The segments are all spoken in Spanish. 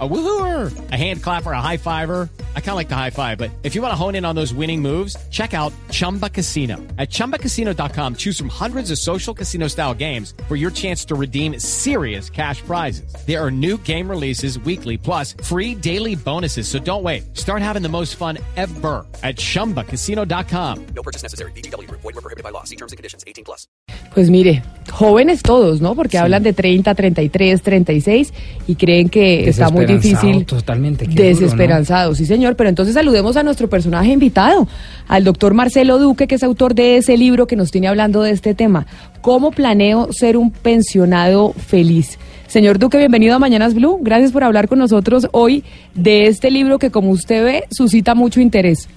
A woohooer, a hand clapper, a high fiver. I kind of like the high five, but if you want to hone in on those winning moves, check out Chumba Casino. At ChumbaCasino.com, choose from hundreds of social casino style games for your chance to redeem serious cash prizes. There are new game releases weekly, plus free daily bonuses. So don't wait. Start having the most fun ever at ChumbaCasino.com. No purchase necessary. BGW. Void were prohibited by law. See terms and conditions. 18 plus. Pues mire, jóvenes todos, ¿no? Porque sí. hablan de 30, 33, 36 y creen que está muy difícil. Totalmente. Desesperanzado, ¿no? sí señor. Pero entonces saludemos a nuestro personaje invitado, al doctor Marcelo Duque, que es autor de ese libro que nos tiene hablando de este tema. ¿Cómo planeo ser un pensionado feliz? Señor Duque, bienvenido a Mañanas Blue. Gracias por hablar con nosotros hoy de este libro que, como usted ve, suscita mucho interés.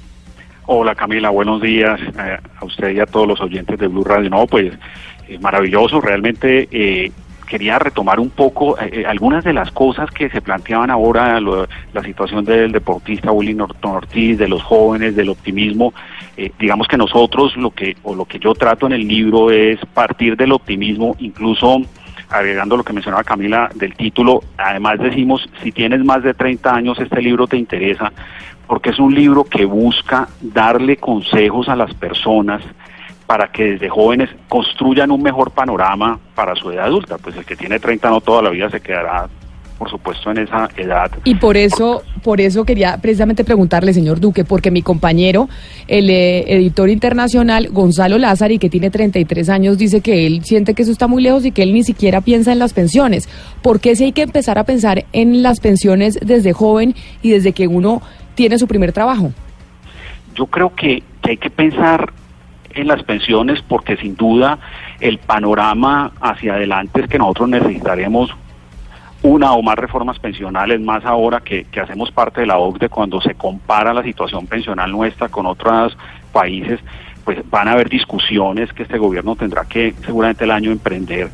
Hola Camila, buenos días eh, a usted y a todos los oyentes de Blue Radio. No, pues eh, maravilloso, realmente eh, quería retomar un poco eh, eh, algunas de las cosas que se planteaban ahora, la situación del deportista Willy Norton Ortiz, de los jóvenes, del optimismo. Eh, digamos que nosotros lo que, o lo que yo trato en el libro es partir del optimismo, incluso agregando lo que mencionaba Camila del título, además decimos, si tienes más de 30 años, este libro te interesa, porque es un libro que busca darle consejos a las personas, para que desde jóvenes construyan un mejor panorama para su edad adulta. Pues el que tiene 30 no toda la vida se quedará por supuesto en esa edad. Y por eso, por eso quería precisamente preguntarle, señor Duque, porque mi compañero, el eh, editor internacional Gonzalo Lázari, que tiene 33 años, dice que él siente que eso está muy lejos y que él ni siquiera piensa en las pensiones. ¿Por qué si hay que empezar a pensar en las pensiones desde joven y desde que uno tiene su primer trabajo? Yo creo que, que hay que pensar en las pensiones porque sin duda el panorama hacia adelante es que nosotros necesitaremos una o más reformas pensionales, más ahora que, hacemos parte de la OCDE, cuando se compara la situación pensional nuestra con otros países, pues van a haber discusiones que este gobierno tendrá que seguramente el año emprender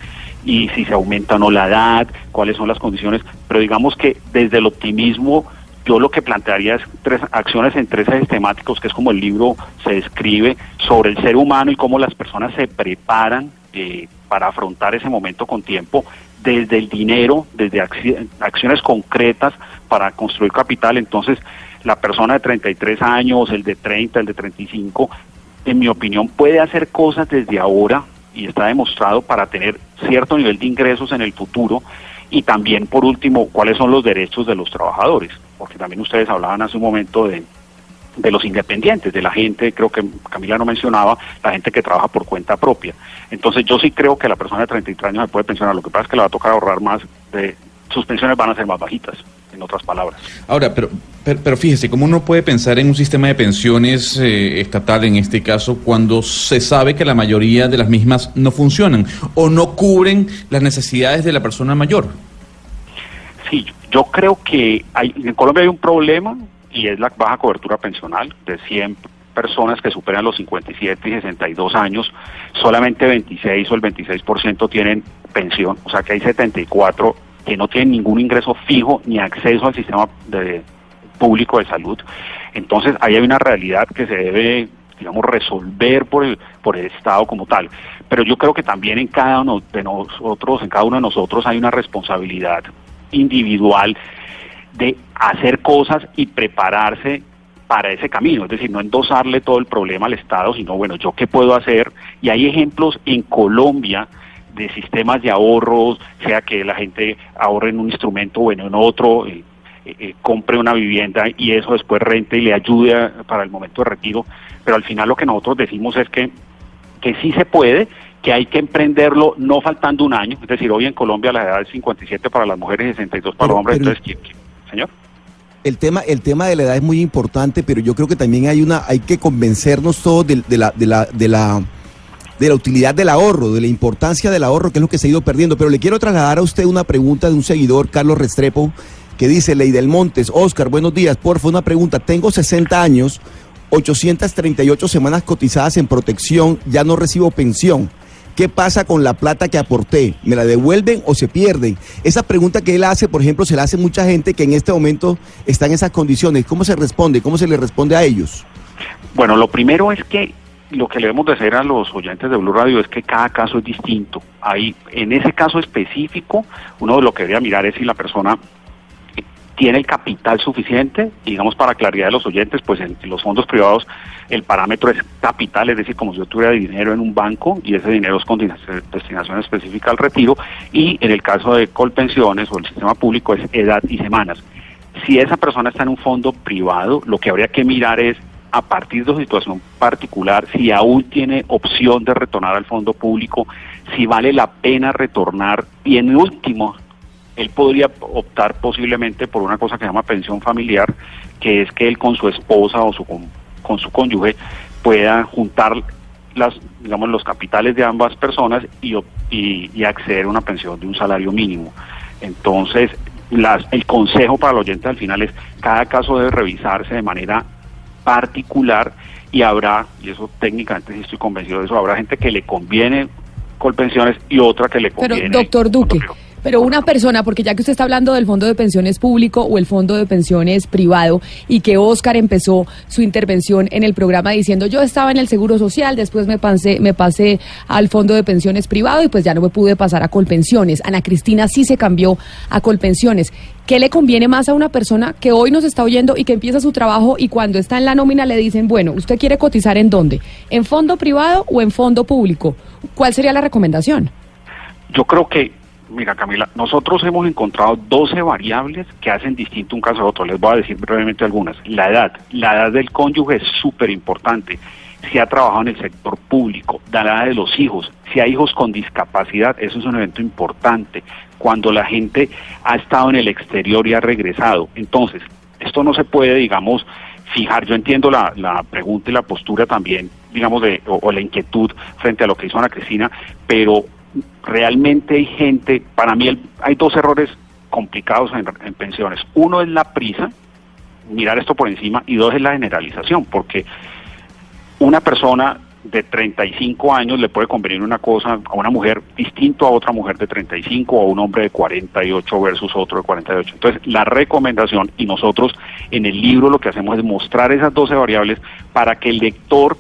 y si se aumenta o no la edad, cuáles son las condiciones, pero digamos que desde el optimismo yo lo que plantearía es tres acciones en tres ejes temáticos, que es como el libro se describe sobre el ser humano y cómo las personas se preparan eh, para afrontar ese momento con tiempo, desde el dinero, desde acciones concretas para construir capital. Entonces, la persona de 33 años, el de 30, el de 35, en mi opinión, puede hacer cosas desde ahora y está demostrado para tener cierto nivel de ingresos en el futuro y también, por último, cuáles son los derechos de los trabajadores, porque también ustedes hablaban hace un momento de, de los independientes, de la gente, creo que Camila no mencionaba, la gente que trabaja por cuenta propia. Entonces yo sí creo que la persona de 33 años se puede pensionar, lo que pasa es que le va a tocar ahorrar más, de, sus pensiones van a ser más bajitas, en otras palabras. Ahora, pero, pero, fíjese, ¿cómo uno puede pensar en un sistema de pensiones eh, estatal en este caso cuando se sabe que la mayoría de las mismas no funcionan o no cubren las necesidades de la persona mayor? Sí, yo creo que hay, en Colombia hay un problema y es la baja cobertura pensional de 100 personas que superan los 57 y 62 años, solamente 26 o el 26% tienen pensión, o sea que hay 74 que no tienen ningún ingreso fijo ni acceso al sistema de, público de salud. Entonces ahí hay una realidad que se debe digamos, resolver por el, por el Estado como tal. Pero yo creo que también en cada uno de nosotros, en cada uno de nosotros hay una responsabilidad individual de hacer cosas y prepararse para ese camino, es decir, no endosarle todo el problema al Estado, sino, bueno, yo qué puedo hacer. Y hay ejemplos en Colombia de sistemas de ahorros, sea que la gente ahorre en un instrumento o en otro, eh, eh, eh, compre una vivienda y eso después rente y le ayude para el momento de retiro. Pero al final lo que nosotros decimos es que, que sí se puede, que hay que emprenderlo no faltando un año. Es decir, hoy en Colombia la edad es 57 para las mujeres y 62 para los hombres. Entonces, señor? El tema, el tema de la edad es muy importante, pero yo creo que también hay una, hay que convencernos todos de, de la, de la, de la de la utilidad del ahorro, de la importancia del ahorro, que es lo que se ha ido perdiendo. Pero le quiero trasladar a usted una pregunta de un seguidor, Carlos Restrepo, que dice, Ley del Montes, Oscar, buenos días, por favor, una pregunta, tengo 60 años, 838 semanas cotizadas en protección, ya no recibo pensión. ¿Qué pasa con la plata que aporté? ¿Me la devuelven o se pierden? Esa pregunta que él hace, por ejemplo, se la hace mucha gente que en este momento está en esas condiciones. ¿Cómo se responde? ¿Cómo se le responde a ellos? Bueno, lo primero es que lo que le debemos decir a los oyentes de Blue Radio es que cada caso es distinto. Ahí, en ese caso específico, uno de lo que debería mirar es si la persona tiene el capital suficiente, digamos para claridad de los oyentes, pues en, los fondos privados el parámetro es capital, es decir, como si yo tuviera dinero en un banco y ese dinero es con destinación específica al retiro, y en el caso de Colpensiones o el sistema público es edad y semanas. Si esa persona está en un fondo privado, lo que habría que mirar es a partir de su situación particular, si aún tiene opción de retornar al fondo público, si vale la pena retornar y en último, él podría optar posiblemente por una cosa que se llama pensión familiar, que es que él con su esposa o su, con, su cónyuge pueda juntar las, digamos, los capitales de ambas personas y, y, acceder a una pensión de un salario mínimo. Entonces, las, el consejo para el oyente al final es cada caso debe revisarse de manera particular y habrá, y eso técnicamente sí estoy convencido de eso, habrá gente que le conviene pensiones y otra que le conviene. Pero, doctor Duque, pero una persona, porque ya que usted está hablando del fondo de pensiones público o el fondo de pensiones privado y que Oscar empezó su intervención en el programa diciendo yo estaba en el seguro social, después me pasé, me pasé al fondo de pensiones privado y pues ya no me pude pasar a Colpensiones. Ana Cristina sí se cambió a Colpensiones. ¿Qué le conviene más a una persona que hoy nos está oyendo y que empieza su trabajo y cuando está en la nómina le dicen, bueno, ¿usted quiere cotizar en dónde? ¿En fondo privado o en fondo público? ¿Cuál sería la recomendación? Yo creo que Mira, Camila, nosotros hemos encontrado 12 variables que hacen distinto un caso a otro. Les voy a decir brevemente algunas. La edad. La edad del cónyuge es súper importante. Si ha trabajado en el sector público, la edad de los hijos, si hay hijos con discapacidad, eso es un evento importante. Cuando la gente ha estado en el exterior y ha regresado. Entonces, esto no se puede, digamos, fijar. Yo entiendo la, la pregunta y la postura también, digamos, de, o, o la inquietud frente a lo que hizo Ana Cristina, pero realmente hay gente, para mí hay dos errores complicados en, pensiones. Uno es la prisa, mirar esto por encima, y dos es la generalización, porque una persona de 35 años le puede convenir una cosa a una mujer distinto a otra mujer de 35 o a un hombre de 48 versus otro de 48. Entonces, la recomendación, y nosotros en el libro lo que hacemos es mostrar esas 12 variables para que el lector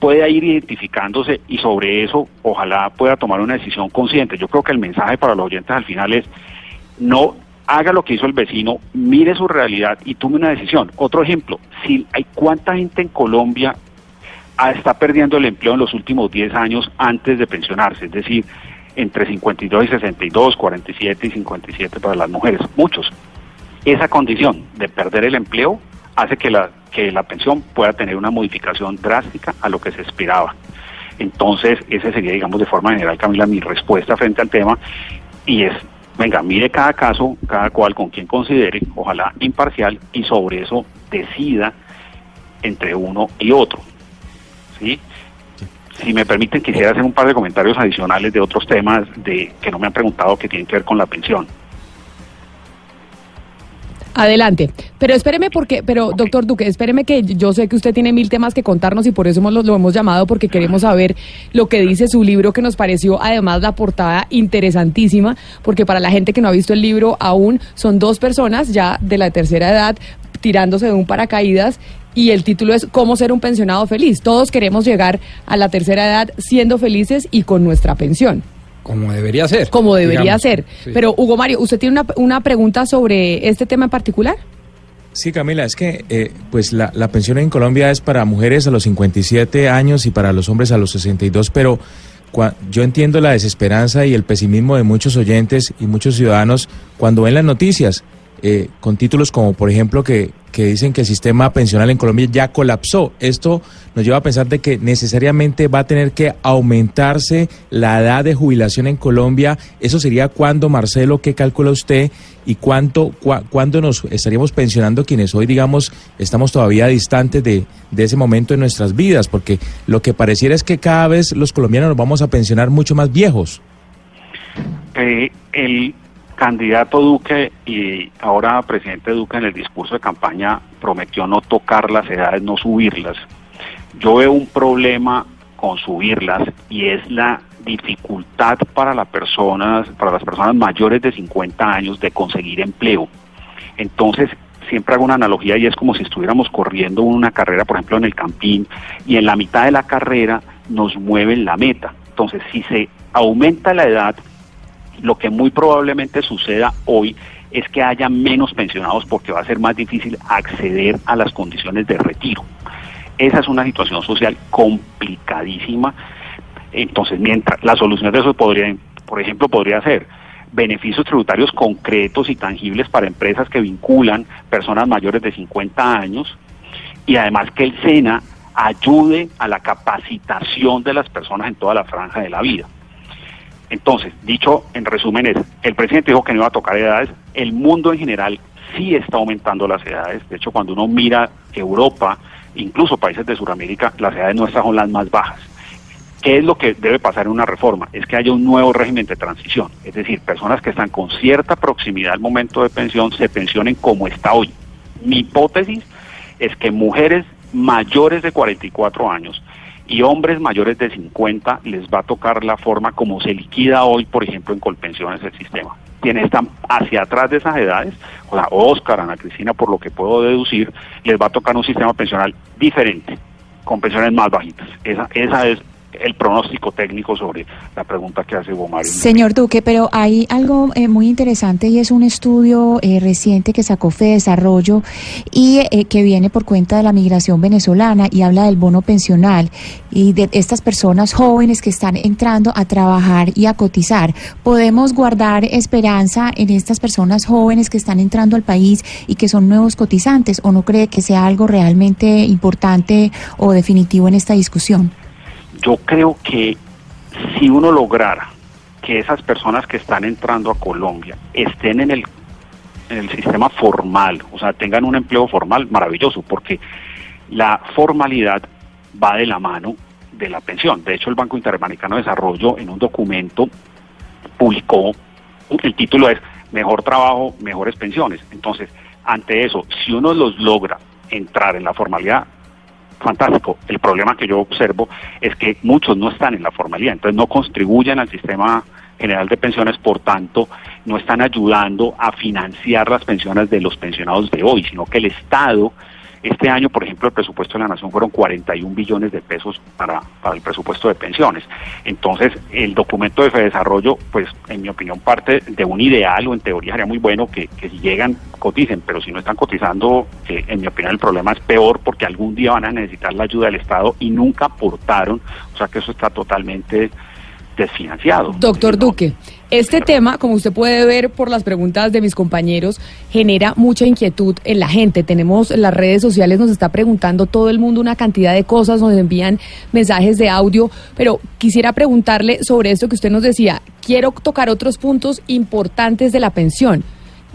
pueda ir identificándose y sobre eso ojalá pueda tomar una decisión consciente. Yo creo que el mensaje para los oyentes al final es no haga lo que hizo el vecino, mire su realidad y tome una decisión. Otro ejemplo, si hay cuánta gente en Colombia está perdiendo el empleo en los últimos 10 años antes de pensionarse, es decir, entre 52 y 62, 47 y 57 para las mujeres, muchos. Esa condición de perder el empleo hace que la, que la pensión pueda tener una modificación drástica a lo que se esperaba. Entonces, esa sería, digamos, de forma general, Camila, mi respuesta frente al tema, y es, venga, mire cada caso, cada cual con quien considere, ojalá imparcial, y sobre eso decida entre uno y otro. ¿Sí? Si me permiten, quisiera hacer un par de comentarios adicionales de otros temas de que no me han preguntado que tienen que ver con la pensión. Adelante. Pero espéreme porque, pero doctor Duque, espéreme que yo sé que usted tiene mil temas que contarnos y por eso lo, lo, hemos llamado porque queremos saber lo que dice su libro que nos pareció además la portada interesantísima porque para la gente que no ha visto el libro aún son dos personas ya de la tercera edad tirándose de un paracaídas y el título es Cómo ser un pensionado feliz. Todos queremos llegar a la tercera edad siendo felices y con nuestra pensión. Como debería ser. Como debería ser. Pero Hugo Mario, ¿usted tiene una, una, pregunta sobre este tema en particular? Sí, Camila, es que eh, pues la, la, pensión en Colombia es para mujeres a los 57 años y para los hombres a los 62, pero yo entiendo la desesperanza y el pesimismo de muchos oyentes y muchos ciudadanos cuando ven las noticias eh, con títulos como, por ejemplo, que, que dicen que el sistema pensional en Colombia ya colapsó. Esto nos lleva a pensar de que necesariamente va a tener que aumentarse la edad de jubilación en Colombia. Eso sería cuando, Marcelo, ¿qué calcula usted? ¿Y cuánto, cuándo nos estaríamos pensionando quienes hoy, digamos, estamos todavía distantes de, de ese momento en nuestras vidas? Porque lo que pareciera es que cada vez los colombianos nos vamos a pensionar mucho más viejos. Eh, el candidato Duque y ahora presidente Duque en el discurso de campaña prometió no tocar las edades, no subirlas. Yo veo un problema con subirlas y es la dificultad para las personas, para las personas mayores de 50 años de conseguir empleo. Entonces, siempre hago una analogía y es como si estuviéramos corriendo una carrera, por ejemplo, en el campín, y en la mitad de la carrera nos mueven la meta. Entonces, si se aumenta la edad, lo que muy probablemente suceda hoy es que haya menos pensionados porque va a ser más difícil acceder a las condiciones de retiro. Esa es una situación social complicadísima. Entonces, mientras la solución de eso podría, por ejemplo, podría ser beneficios tributarios concretos y tangibles para empresas que vinculan personas mayores de 50 años y además que el SENA ayude a la capacitación de las personas en toda la franja de la vida. Entonces, dicho en resumen es, el presidente dijo que no iba a tocar edades, el mundo en general sí está aumentando las edades, de hecho cuando uno mira Europa, incluso países de Sudamérica, las edades nuestras son las más bajas. ¿Qué es lo que debe pasar en una reforma? Es que haya un nuevo régimen de transición, es decir, personas que están con cierta proximidad al momento de pensión se pensionen como está hoy. Mi hipótesis es que mujeres mayores de 44 años y hombres mayores de 50 les va a tocar la forma como se liquida hoy, por ejemplo, en Colpensiones el sistema. Quienes están hacia atrás de esas edades, o sea, Oscar, Ana Cristina, por lo que puedo deducir, les va a tocar un sistema pensional diferente, con pensiones más bajitas. Esa, esa es el pronóstico técnico sobre la pregunta que hace Mario. Señor Duque, pero hay algo eh, muy interesante y es un estudio eh, reciente que sacó Fede Desarrollo y eh, que viene por cuenta de la migración venezolana y habla del bono pensional y de estas personas jóvenes que están entrando a trabajar y a cotizar. ¿Podemos guardar esperanza en estas personas jóvenes que están entrando al país y que son nuevos cotizantes o no cree que sea algo realmente importante o definitivo en esta discusión? Yo creo que si uno lograra que esas personas que están entrando a Colombia estén en el, en el sistema formal, o sea, tengan un empleo formal, maravilloso, porque la formalidad va de la mano de la pensión. De hecho, el Banco Interamericano de Desarrollo en un documento publicó, el título es Mejor trabajo, mejores pensiones. Entonces, ante eso, si uno los logra entrar en la formalidad, fantástico. El problema que yo observo es que muchos no están en la formalidad, entonces no contribuyen al sistema general de pensiones, por tanto, no están ayudando a financiar las pensiones de los pensionados de hoy, sino que el Estado este año, por ejemplo, el presupuesto de la Nación fueron 41 billones de pesos para, para el presupuesto de pensiones. Entonces, el documento de Desarrollo, pues, en mi opinión, parte de un ideal o en teoría sería muy bueno que, que si llegan, coticen, pero si no están cotizando, eh, en mi opinión, el problema es peor porque algún día van a necesitar la ayuda del Estado y nunca aportaron, o sea que eso está totalmente desfinanciado. Doctor Duque, este tema, como usted puede ver por las preguntas de mis compañeros, genera mucha inquietud en la gente. Tenemos las redes sociales, nos está preguntando todo el mundo una cantidad de cosas, nos envían mensajes de audio, pero quisiera preguntarle sobre esto que usted nos decía. Quiero tocar otros puntos importantes de la pensión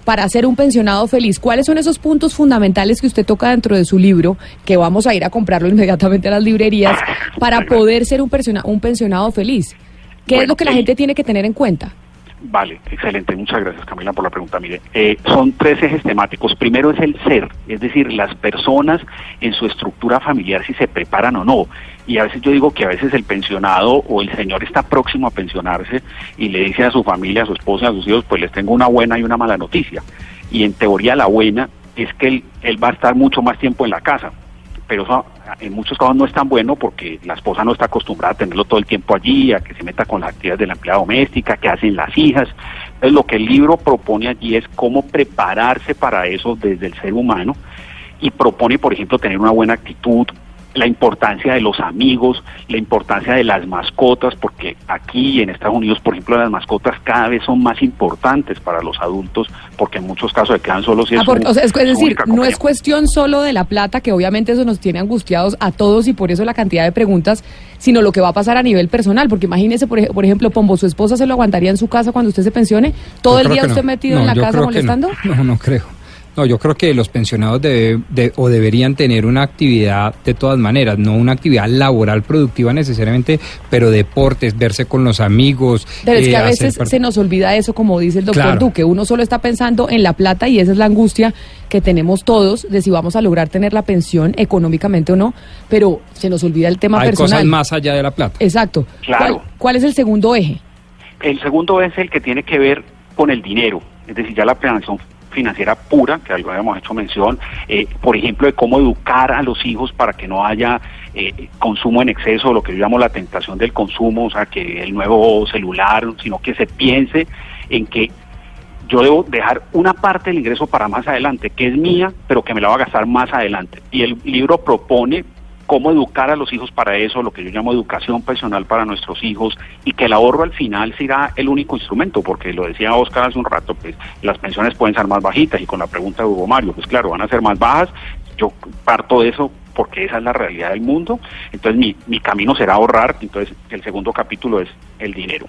para ser un pensionado feliz. ¿Cuáles son esos puntos fundamentales que usted toca dentro de su libro, que vamos a ir a comprarlo inmediatamente a las librerías, para poder ser un, un pensionado feliz? ¿Qué es lo que la gente tiene que tener en cuenta? Vale, excelente. Muchas gracias, Camila, por la pregunta. Mire, eh, son tres ejes temáticos. Primero es el ser, es decir, las personas en su estructura familiar, si se preparan o no. Y a veces yo digo que a veces el pensionado o el señor está próximo a pensionarse y le dice a su familia, a su esposa, a sus hijos, pues les tengo una buena y una mala noticia. Y en teoría la buena es que él, él va a estar mucho más tiempo en la casa pero eso en muchos casos no es tan bueno porque la esposa no está acostumbrada a tenerlo todo el tiempo allí, a que se meta con las actividades de la empleada doméstica, que hacen las hijas. Entonces lo que el libro propone allí es cómo prepararse para eso desde el ser humano y propone, por ejemplo, tener una buena actitud, la importancia de los amigos, la importancia de las mascotas, porque aquí en Estados Unidos, por ejemplo, las mascotas cada vez son más importantes para los adultos, porque en muchos casos se quedan solos y ah, es, decir, no es cuestión solo de la plata, que obviamente eso nos tiene angustiados a todos y por eso la cantidad de preguntas, sino lo que va a pasar a nivel personal, porque imagínese, por, ejemplo, Pombo, su esposa se lo aguantaría en su casa cuando usted se pensione, todo el día usted metido en la casa molestando. no, no creo. No, yo creo que los pensionados debe, de, o deberían tener una actividad de todas maneras, no una actividad laboral productiva necesariamente, pero deportes, verse con los amigos. Pero es que a eh, veces se nos olvida eso, como dice el doctor Duque, uno solo está pensando en la plata y esa es la angustia que tenemos todos de si vamos a lograr tener la pensión económicamente o no, pero se nos olvida el tema Hay personal. cosas más allá de la plata. Exacto. Claro. ¿Cuál es el segundo eje? El segundo es el que tiene que ver con el dinero, es decir, ya la pensión financiera pura, que algo habíamos hecho mención, eh, por ejemplo, de cómo educar a los hijos para que no haya eh, consumo en exceso, lo que yo llamo la tentación del consumo, o sea, que el nuevo celular, sino que se piense en que yo debo dejar una parte del ingreso para más adelante, que es mía, pero que me la va a gastar más adelante. Y el libro propone cómo educar a los hijos para eso, lo que yo llamo educación personal para nuestros hijos, y que el ahorro al final será el único instrumento, porque lo decía Oscar hace un rato, pues las pensiones pueden ser más bajitas, y con la pregunta de Hugo Mario, pues claro, van a ser más bajas, yo parto de eso porque esa es la realidad del mundo, entonces mi, mi camino será ahorrar, entonces el segundo capítulo es el dinero.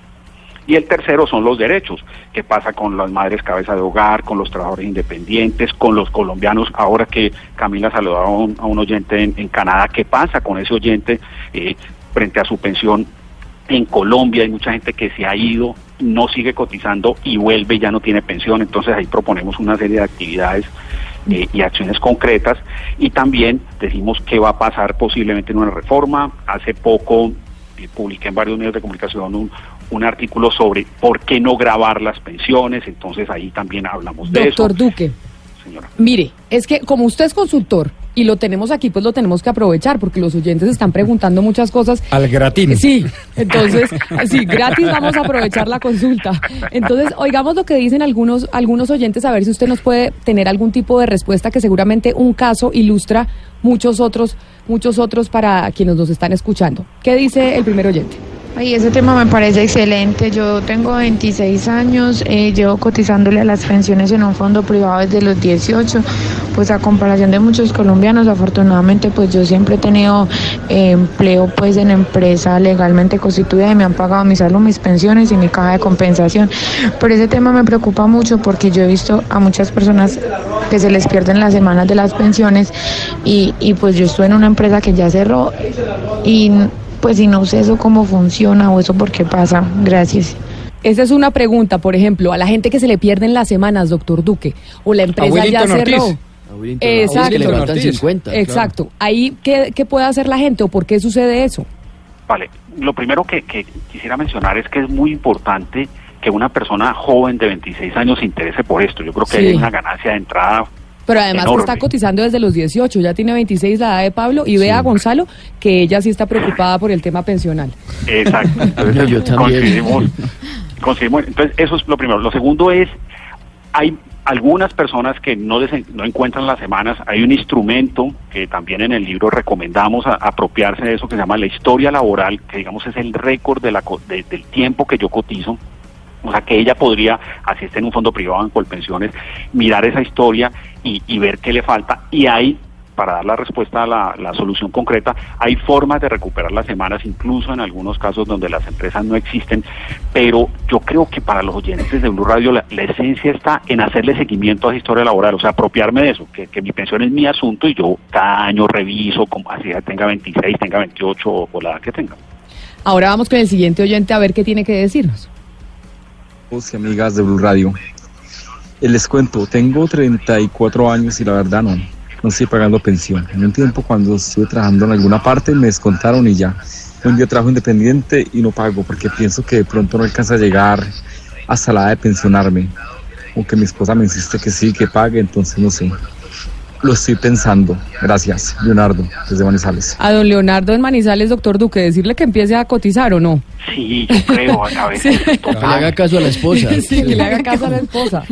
Y el tercero son los derechos. ¿Qué pasa con las madres cabeza de hogar, con los trabajadores independientes, con los colombianos? Ahora que Camila saludaba a un, oyente en, en, Canadá, ¿qué pasa con ese oyente eh, frente a su pensión? En Colombia hay mucha gente que se ha ido, no sigue cotizando y vuelve y ya no tiene pensión. Entonces ahí proponemos una serie de actividades eh, y acciones concretas y también decimos qué va a pasar posiblemente en una reforma. Hace poco eh, publiqué en varios medios de comunicación un, un artículo sobre por qué no grabar las pensiones, entonces ahí también hablamos de Doctor eso. Duque, Señora. mire, es que como usted es consultor y lo tenemos aquí, pues lo tenemos que aprovechar porque los oyentes están preguntando muchas cosas. Al gratín. Sí, entonces, sí, gratis vamos a aprovechar la consulta. Entonces, oigamos lo que dicen algunos, algunos oyentes, a ver si usted nos puede tener algún tipo de respuesta que seguramente un caso ilustra muchos otros, muchos otros para quienes nos están escuchando. ¿Qué dice el primer oyente? Ay, ese tema me parece excelente. Yo tengo 26 años, eh, llevo cotizándole a las pensiones en un fondo privado desde los 18. Pues a comparación de muchos colombianos, afortunadamente, pues yo siempre he tenido eh, empleo pues en empresa legalmente constituida y me han pagado mi salud, mis pensiones y mi caja de compensación. Pero ese tema me preocupa mucho porque yo he visto a muchas personas que se les pierden las semanas de las pensiones y, y pues yo estuve en una empresa que ya cerró y pues si no sé eso cómo funciona o eso por qué pasa. Gracias. Esa es una pregunta, por ejemplo, a la gente que se le pierden las semanas, doctor Duque, o la empresa ya cerró. Ortiz. Exacto. que le faltan Ortiz. 50. Exacto. Ahí, ¿qué, ¿qué puede hacer la gente o por qué sucede eso? Vale, lo primero que, que quisiera mencionar es que es muy importante que una persona joven de 26 años se interese por esto. Yo creo que Sí. hay una ganancia de entrada. Pero además que enorme. está cotizando desde los 18, ya tiene 26 la edad de Pablo y ve a Gonzalo que ella sí está preocupada por el tema pensional. Exacto. Entonces, No, yo también. coincidimos- coincidimos. Entonces, eso es lo primero. Lo segundo es, hay algunas personas que no, desen- no encuentran las semanas. Hay un instrumento que también en el libro recomendamos a- apropiarse de eso que se llama la historia laboral, que digamos es el récord de la, co- de- del tiempo que yo cotizo. O sea, que ella podría, así esté en un fondo privado en Colpensiones, mirar esa historia y, ver qué le falta. Y hay, para dar la respuesta a la, solución concreta, hay formas de recuperar las semanas, incluso en algunos casos donde las empresas no existen. Pero yo creo que para los oyentes de Blue Radio la, esencia está en hacerle seguimiento a esa historia laboral, o sea, apropiarme de eso, que, mi pensión es mi asunto y yo cada año reviso, como, así tenga 26, tenga 28 o, o la edad que tenga. Ahora vamos con el siguiente oyente a ver qué tiene que decirnos. Amigos y amigas de Blue Radio. Eh, Les cuento, tengo 34 años y la verdad no, no estoy pagando pensión. En un tiempo cuando estuve trabajando en alguna parte me descontaron y ya. Un día trabajo independiente y no pago porque pienso que de pronto no alcanza a llegar hasta la edad de pensionarme. Aunque mi esposa me insiste que sí, que pague, entonces no sé. Lo estoy pensando. Gracias, Leonardo, desde Manizales. A don Leonardo en Manizales, doctor Duque, decirle que empiece a cotizar o no. Sí, yo creo, a veces. Sí. Que le haga caso a la esposa. Sí, que le haga caso a la esposa.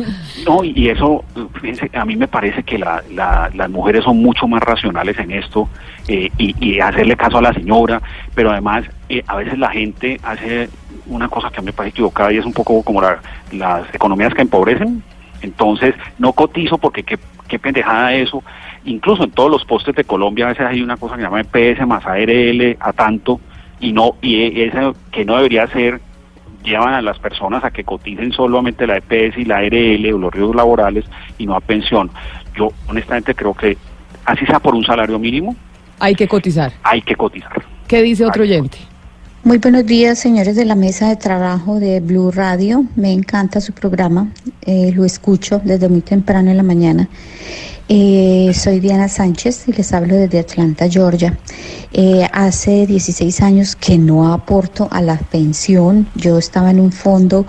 No, y y eso, fíjense, a mí me parece que la, la- las mujeres son mucho más racionales en esto eh, y, y hacerle caso a la señora, pero además eh, a veces la gente hace una cosa que a mí me parece equivocada y es un poco como la- las economías que empobrecen. Entonces, no cotizo porque qué, qué pendejada eso. Incluso en todos los postes de Colombia a veces hay una cosa que se llama EPS más ARL a tanto y no y e- eso que no debería ser llevan a las personas a que coticen solamente la EPS y la ARL o los riesgos laborales y no a pensión. Yo honestamente creo que así sea por un salario mínimo, Hay que cotizar. hay que cotizar. ¿Qué dice otro oyente? Muy buenos días, señores de la mesa de trabajo de Blue Radio. Me encanta su programa, eh, lo escucho desde muy temprano en la mañana. Eh, soy Diana Sánchez y les hablo desde Atlanta, Georgia. Eh, hace 16 años que no aporto a la pensión. Yo estaba en un fondo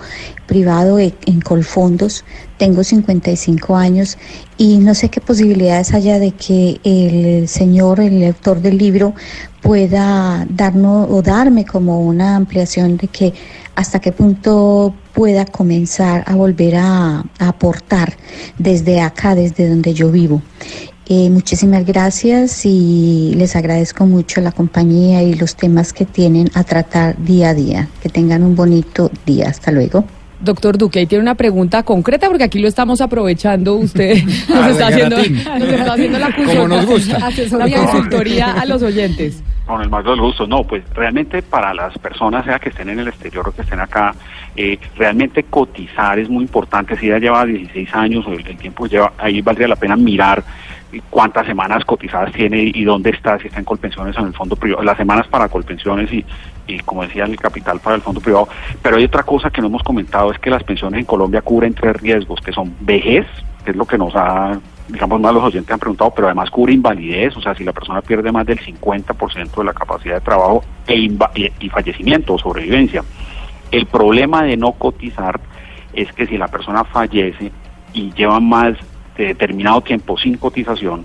privado e- en Colfondos. Tengo 55 años y no sé qué posibilidades haya de que el señor, el autor del libro, pueda darnos o darme como una ampliación de que hasta qué punto pueda comenzar a volver a, aportar desde acá, desde donde yo vivo. Eh, muchísimas gracias y les agradezco mucho la compañía y los temas que tienen a tratar día a día. Que tengan un bonito día. Hasta luego. Doctor Duque, ahí tiene una pregunta concreta porque aquí lo estamos aprovechando. Usted nos, Ah, está haciendo, nos está haciendo la Como nos gusta. asesoría y consultoría a los oyentes. Con el más de los gustos, no, pues realmente para las personas, sea que estén en el exterior o que estén acá, eh, realmente cotizar es muy importante. Si ya lleva 16 años o el, el tiempo que lleva, ahí valdría la pena mirar cuántas semanas cotizadas tiene y dónde está, si está en colpensiones o en el fondo privado, las semanas para colpensiones y, y como decía, el capital para el fondo privado. Pero hay otra cosa que no hemos comentado, es que las pensiones en Colombia cubren tres riesgos, que son vejez, que es lo que nos ha digamos, más los oyentes han preguntado, pero además cubre invalidez, o sea, si la persona pierde más del 50% de la capacidad de trabajo e y, y fallecimiento o sobrevivencia. El problema de no cotizar es que si la persona fallece y lleva más de determinado tiempo sin cotización,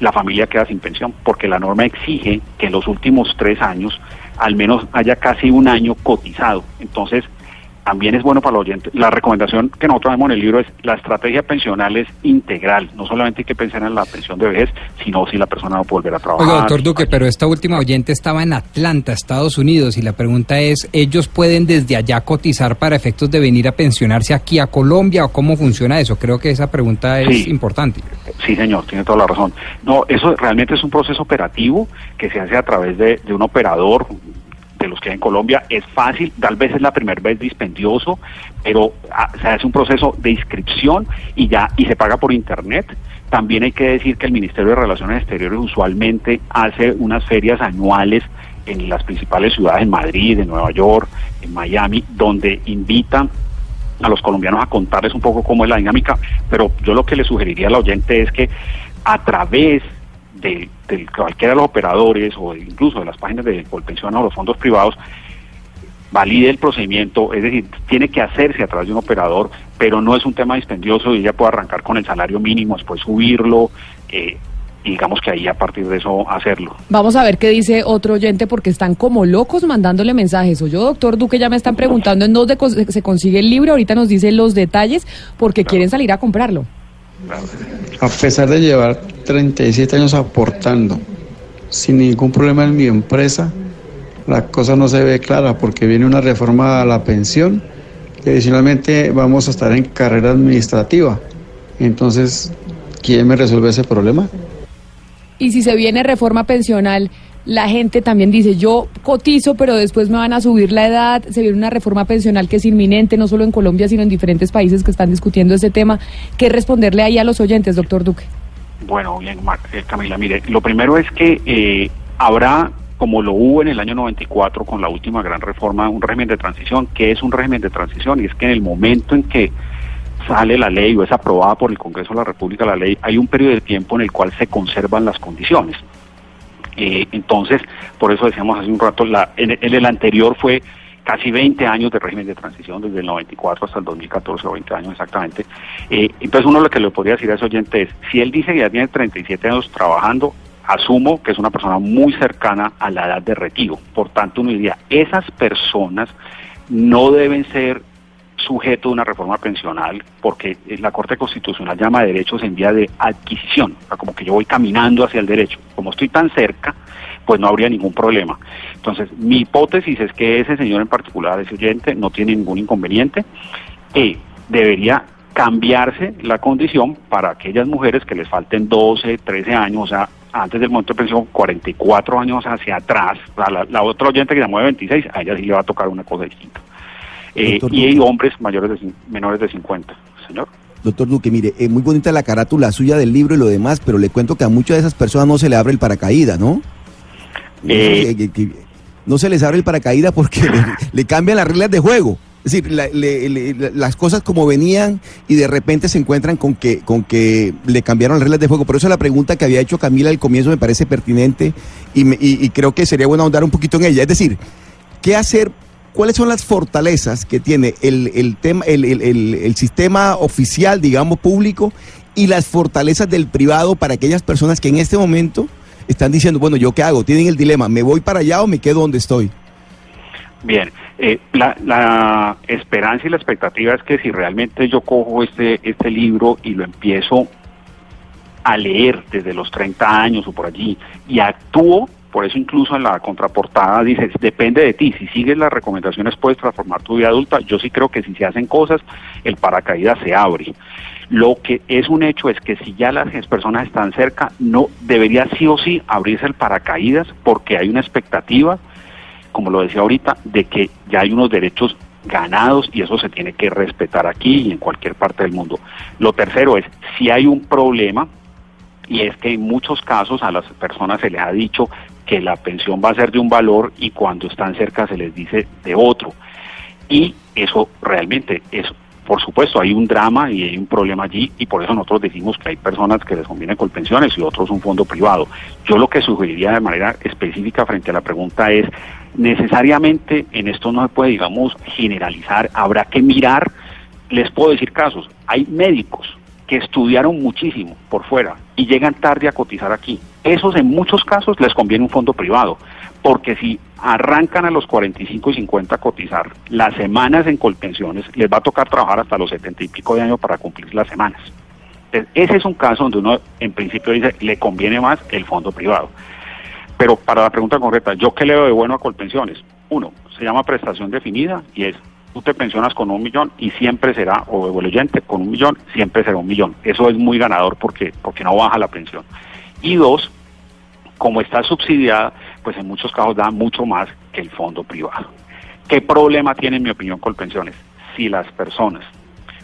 la familia queda sin pensión, porque la norma exige que en los últimos tres años al menos haya casi un año cotizado. Entonces, también es bueno para los oyentes. La recomendación que nosotros vemos en el libro es la estrategia pensional es integral. No solamente hay que pensar en la pensión de vejez, sino si la persona no puede volver a trabajar. Oiga, doctor Duque, pero esta última oyente estaba en Atlanta, Estados Unidos, y la pregunta es, ¿ellos pueden desde allá cotizar para efectos de venir a pensionarse aquí a Colombia o cómo funciona eso? Creo que esa pregunta es Sí. importante. Sí, señor, tiene toda la razón. No, eso realmente es un proceso operativo que se hace a través de, de un operador de los que hay en Colombia. Es fácil, tal vez es la primera vez dispendioso, pero ah, se hace un proceso de inscripción y ya y se paga por internet. También hay que decir que el Ministerio de Relaciones Exteriores usualmente hace unas ferias anuales en las principales ciudades, en Madrid, en Nueva York, en Miami, donde invitan a los colombianos a contarles un poco cómo es la dinámica, pero yo lo que le sugeriría al oyente es que a través de, de cualquiera de los operadores o incluso de las páginas de Colpensión o los fondos privados, valide el procedimiento, es decir, tiene que hacerse a través de un operador, pero no es un tema dispendioso y ella puede arrancar con el salario mínimo, después subirlo, eh, y digamos que ahí a partir de eso hacerlo. Vamos a ver qué dice otro oyente porque están como locos mandándole mensajes. O yo, doctor Duque, ya me están preguntando en dónde se consigue el libro. Ahorita nos dice los detalles porque quieren salir a comprarlo. A pesar de llevar 37 años aportando sin ningún problema en mi empresa, la cosa no se ve clara porque viene una reforma a la pensión y adicionalmente vamos a estar en carrera administrativa. Entonces, ¿quién me resuelve ese problema? Y si se viene reforma pensional, la gente también dice, yo cotizo, pero después me van a subir la edad. Se viene una reforma pensional que es inminente, no solo en Colombia, sino en diferentes países que están discutiendo ese tema. ¿Qué responderle ahí a los oyentes, doctor Duque? Bueno, bien, eh, Camila, mire, lo primero es que eh, habrá, como lo hubo en el año 94 con la última gran reforma, un régimen de transición. que es un régimen de transición? Y es que en el momento en que sale la ley o es aprobada por el Congreso de la República la ley, hay un periodo de tiempo en el cual se conservan las condiciones. Eh, entonces, por eso decíamos hace un rato, la, en, en el anterior fue casi 20 años de régimen de transición, desde el 94 hasta el 2014, o 20 años exactamente. Eh, entonces, uno lo que le podría decir a ese oyente es, si él dice que ya tiene 37 años trabajando, asumo que es una persona muy cercana a la edad de retiro. Por tanto, uno diría, esas personas no deben ser sujeto de una reforma pensional porque la Corte Constitucional llama derechos en vía de adquisición, como que yo voy caminando hacia el derecho. Como estoy tan cerca, pues no habría ningún problema. Entonces, mi hipótesis es que ese señor en particular, ese oyente, no tiene ningún inconveniente y debería cambiarse la condición para aquellas mujeres que les falten 12, 13 años, o sea, antes del momento de pensión, 44 años hacia atrás. O sea, la, la otra oyente que llamó de 26, a ella sí le va a tocar una cosa distinta. Eh, y hay hombres mayores de, menores de 50, señor. Doctor Duque, mire, es muy bonita la carátula suya del libro y lo demás, pero le cuento que a muchas de esas personas no se le abre el paracaídas, ¿no? Eh. Que- que- que no se les abre el paracaídas porque le, le cambian las reglas de juego. Es decir, la- le- le- la- las cosas como venían y de repente se encuentran con que, con que le cambiaron las reglas de juego. Por eso la pregunta que había hecho Camila al comienzo me parece pertinente y, me- y- y creo que sería bueno ahondar un poquito en ella. Es decir, ¿qué hacer? ¿Cuáles son las fortalezas que tiene el, el tema, el, el- el- sistema oficial, digamos, público, y las fortalezas del privado para aquellas personas que en este momento están diciendo, bueno, ¿yo qué hago? Tienen el dilema, ¿me voy para allá o me quedo donde estoy? Bien, eh, la, la esperanza y la expectativa es que si realmente yo cojo este, este libro y lo empiezo a leer desde los 30 años o por allí y actúo, por eso incluso en la contraportada dice, depende de ti, si sigues las recomendaciones puedes transformar tu vida adulta, yo sí creo que si se hacen cosas, el paracaídas se abre. Lo que es un hecho es que si ya las personas están cerca, no debería sí o sí abrirse el paracaídas porque hay una expectativa como lo decía ahorita, de que ya hay unos derechos ganados y eso se tiene que respetar aquí y en cualquier parte del mundo. Lo tercero es, si hay un problema, y es que en muchos casos a las personas se les ha dicho que la pensión va a ser de un valor y cuando están cerca se les dice de otro. Y eso realmente es, por supuesto, hay un drama y hay un problema allí y por eso nosotros decimos que hay personas que les conviene con pensiones y otros un fondo privado. Yo lo que sugeriría de manera específica frente a la pregunta es, necesariamente en esto no se puede, digamos, generalizar, habrá que mirar, les puedo decir casos, hay médicos que estudiaron muchísimo por fuera y llegan tarde a cotizar aquí. Esos en muchos casos les conviene un fondo privado, porque si arrancan a los 45 y 50 a cotizar, las semanas en colpensiones les va a tocar trabajar hasta los 70 y pico de años para cumplir las semanas. Entonces, ese es un caso donde uno en principio dice le conviene más el fondo privado. Pero para la pregunta concreta, ¿yo qué le doy de bueno a Colpensiones? Uno, se llama prestación definida y es, tú te pensionas con un millón y siempre será, o el oyente con un millón, siempre será un millón. Eso es muy ganador porque, porque no baja la pensión. Y dos, como está subsidiada, pues en muchos casos da mucho más que el fondo privado. ¿Qué problema tiene, en mi opinión, Colpensiones? Si las personas,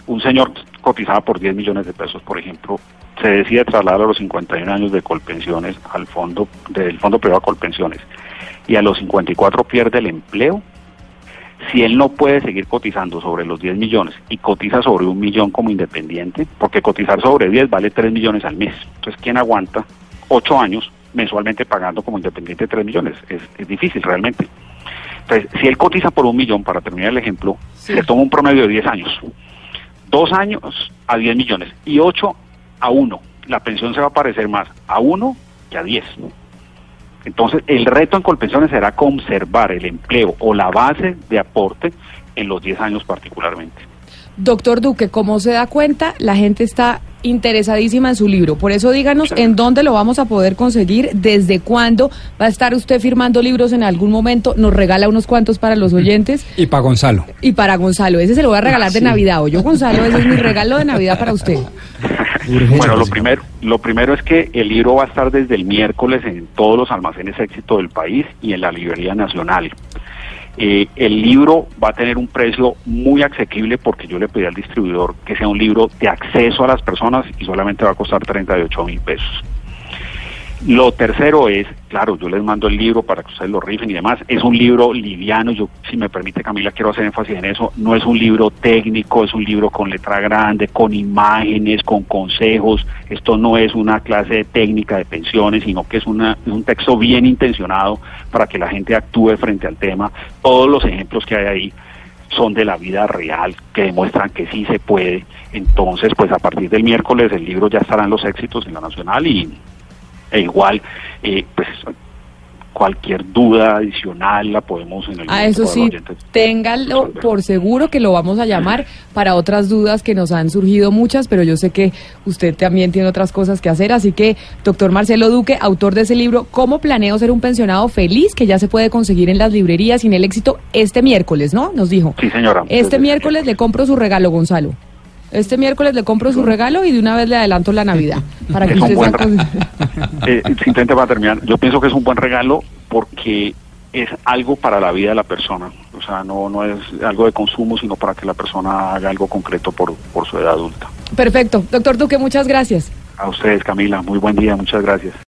un señor cotizaba por 10 millones de pesos, por ejemplo, se decide trasladar a los 51 años de Colpensiones al fondo, del fondo privado a Colpensiones, y a los 54 pierde el empleo, si él no puede seguir cotizando sobre los 10 millones y cotiza sobre un millón como independiente, porque cotizar sobre 10 vale 3 millones al mes. Entonces, ¿quién aguanta 8 años mensualmente pagando como independiente 3 millones? Es, es difícil realmente. Entonces, si él cotiza por un millón, para terminar el ejemplo, le toma un promedio de 10 años. Dos años a 10 millones y 8 a 1. La pensión se va a parecer más a 1 que a 10. Entonces, el reto en Colpensiones será conservar el empleo o la base de aporte en los 10 años particularmente. Doctor Duque, como se da cuenta, la gente está interesadísima en su libro. Por eso díganos en dónde lo vamos a poder conseguir, desde cuándo va a estar usted firmando libros en algún momento, nos regala unos cuantos para los oyentes Y para Gonzalo. y para Gonzalo, ese se lo voy a regalar de Navidad. O yo, Gonzalo, ese es mi regalo de Navidad para usted. Bueno, lo primero, lo primero es que el libro va a estar desde el miércoles en todos los almacenes éxito del país y en la librería nacional. Eh, el libro va a tener un precio muy asequible porque yo le pedí al distribuidor que sea un libro de acceso a las personas y solamente va a costar 38 mil pesos. Lo tercero es, claro, yo les mando el libro para que ustedes lo rifen y demás. Es un libro liviano, yo, si me permite Camila, quiero hacer énfasis en eso. No es un libro técnico, es un libro con letra grande, con imágenes, con consejos. Esto no es una clase de técnica de pensiones, sino que es una, un texto bien intencionado para que la gente actúe frente al tema. Todos los ejemplos que hay ahí son de la vida real, que demuestran que sí se puede. Entonces, pues a partir del miércoles el libro ya estará en los éxitos en la nacional y e igual, eh, pues cualquier duda adicional la podemos en el A eso sí, téngalo por seguro que lo vamos a llamar para otras dudas que nos han surgido muchas, pero yo sé que usted también tiene otras cosas que hacer, así que, doctor Marcelo Duque, autor de ese libro, ¿Cómo planeo ser un pensionado feliz? que ya se puede conseguir en las librerías sin el éxito este miércoles, ¿no? Nos dijo. Sí, señora. Este miércoles le compro su regalo, Gonzalo. Este miércoles le compro su regalo y de una vez le adelanto la Navidad. Para que Es un usted buen con- Eh, simplemente para terminar, yo pienso que es un buen regalo porque es algo para la vida de la persona. O sea, no, no es algo de consumo, sino para que la persona haga algo concreto por, por su edad adulta. Perfecto. Doctor Duque, muchas gracias. A ustedes, Camila, muy buen día, muchas gracias.